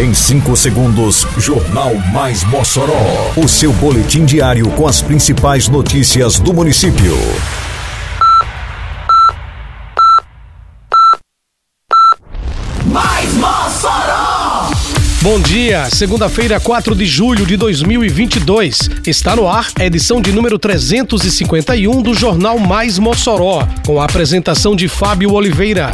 Em 5 segundos, Jornal Mais Mossoró. O seu boletim diário com as principais notícias do município. Mais Mossoró! Bom dia, segunda-feira, 4 de julho de 2022. Está no ar a edição de número 351 do Jornal Mais Mossoró, com a apresentação de Fábio Oliveira.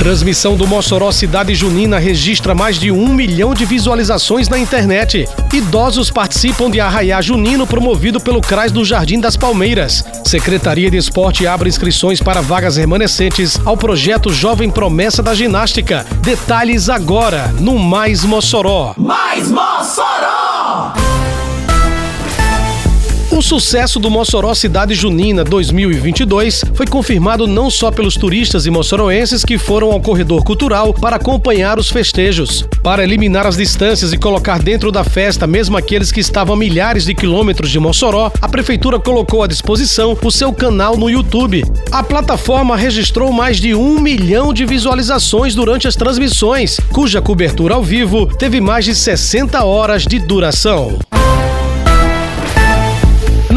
Transmissão do Mossoró Cidade Junina registra mais de um milhão de visualizações na internet. Idosos participam de Arraiá Junino promovido pelo CRAS do Jardim das Palmeiras. Secretaria de Esporte abre inscrições para vagas remanescentes ao projeto Jovem Promessa da Ginástica. Detalhes agora no Mais Mossoró. Mais Mossoró! O sucesso do Mossoró Cidade Junina 2022 foi confirmado não só pelos turistas e moçoroenses que foram ao corredor cultural para acompanhar os festejos. Para eliminar as distâncias e colocar dentro da festa mesmo aqueles que estavam a milhares de quilômetros de Mossoró, a prefeitura colocou à disposição o seu canal no YouTube. A plataforma registrou mais de um milhão de visualizações durante as transmissões, cuja cobertura ao vivo teve mais de 60 horas de duração.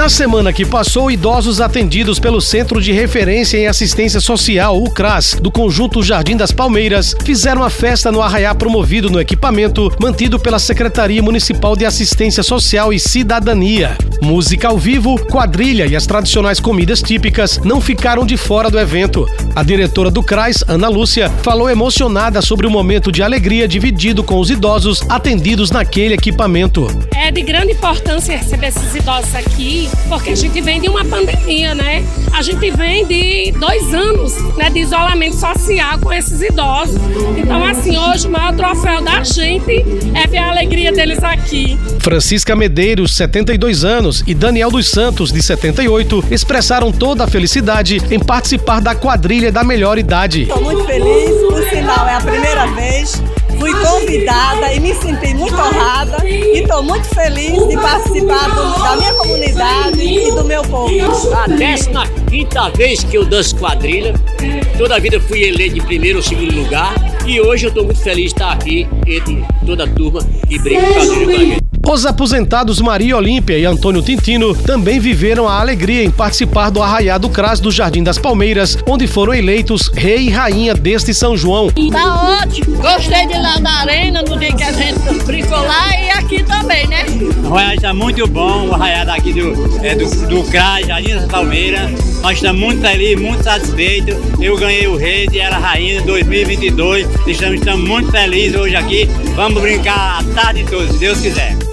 Na semana que passou, idosos atendidos pelo Centro de Referência em Assistência Social, o CRAS, do Conjunto Jardim das Palmeiras, fizeram a festa no arraiá promovido no equipamento mantido pela Secretaria Municipal de Assistência Social e Cidadania. Música ao vivo, quadrilha e as tradicionais comidas típicas não ficaram de fora do evento. A diretora do CRAS, Ana Lúcia, falou emocionada sobre o momento de alegria dividido com os idosos atendidos naquele equipamento. É de grande importância receber esses idosos aqui porque a gente vem de uma pandemia, né? A gente vem de dois anos né, de isolamento social com esses idosos. Então, assim, hoje o maior troféu da gente é ver a alegria deles aqui. Francisca Medeiros, 72 anos, e Daniel dos Santos, de 78, expressaram toda a felicidade em participar da quadrilha da melhor idade. Estou muito feliz, por sinal é a primeira vez fui convidada e me senti muito honrada e estou muito feliz de participar do, da A décima quinta vez que eu danço quadrilha, toda a vida fui eleito em primeiro ou segundo lugar e hoje eu estou muito feliz de estar aqui entre toda a turma que brinca quadrilha com a gente. Os aposentados Maria Olímpia e Antônio Tintino também viveram a alegria em participar do Arraiá do Cras do Jardim das Palmeiras, onde foram eleitos rei e rainha deste São João. Tá ótimo, gostei de lá na arena, no dia que a gente brincou lá e aqui também, né? O Arraiá está muito bom, o Arraiá daqui do, é, do, do Cras, Jardim das Palmeiras. Nós estamos muito felizes, muito satisfeitos. Eu ganhei o rei e era rainha em 2022. Estamos, estamos muito felizes hoje aqui. Vamos brincar a tarde toda, se Deus quiser.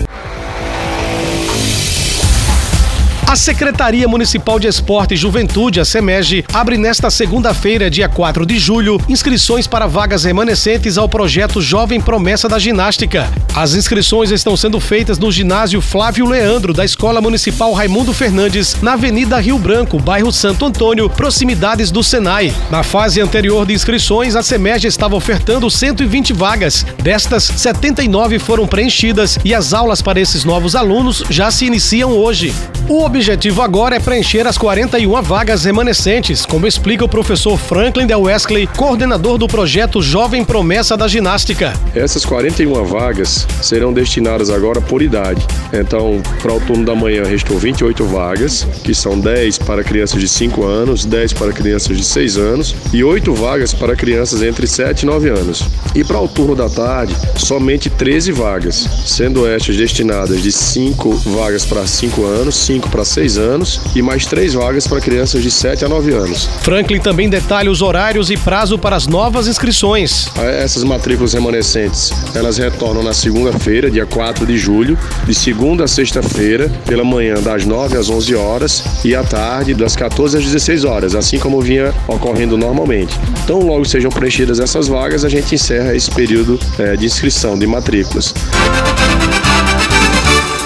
A Secretaria Municipal de Esporte e Juventude, a SEMEG, abre nesta segunda-feira, dia 4 de julho, inscrições para vagas remanescentes ao projeto Jovem Promessa da Ginástica. As inscrições estão sendo feitas no ginásio Flávio Leandro, da Escola Municipal Raimundo Fernandes, na Avenida Rio Branco, bairro Santo Antônio, proximidades do Senai. Na fase anterior de inscrições, a SEMEG estava ofertando 120 vagas. Destas, 79 foram preenchidas e as aulas para esses novos alunos já se iniciam hoje. O objetivo agora é preencher as 41 vagas remanescentes, como explica o professor Franklin Del Wesley, coordenador do projeto Jovem Promessa da Ginástica. Essas 41 vagas serão destinadas agora por idade. Então, para o turno da manhã restou 28 vagas, que são 10 para crianças de 5 anos, 10 para crianças de 6 anos e 8 vagas para crianças entre 7 e 9 anos. E para o turno da tarde, somente 13 vagas, sendo estas destinadas de 5 vagas para 5 anos, 5 para 6 anos e mais 3 vagas para crianças de 7 a 9 anos. Franklin também detalha os horários e prazo para as novas inscrições. Essas matrículas remanescentes, elas retornam na segunda-feira, dia 4 de julho, de segunda a sexta-feira, pela manhã das 9 às 11 horas e à tarde das 14 às 16 horas, assim como vinha ocorrendo normalmente. Então, logo sejam preenchidas essas vagas, a gente encerra esse período é, de inscrição de matrículas.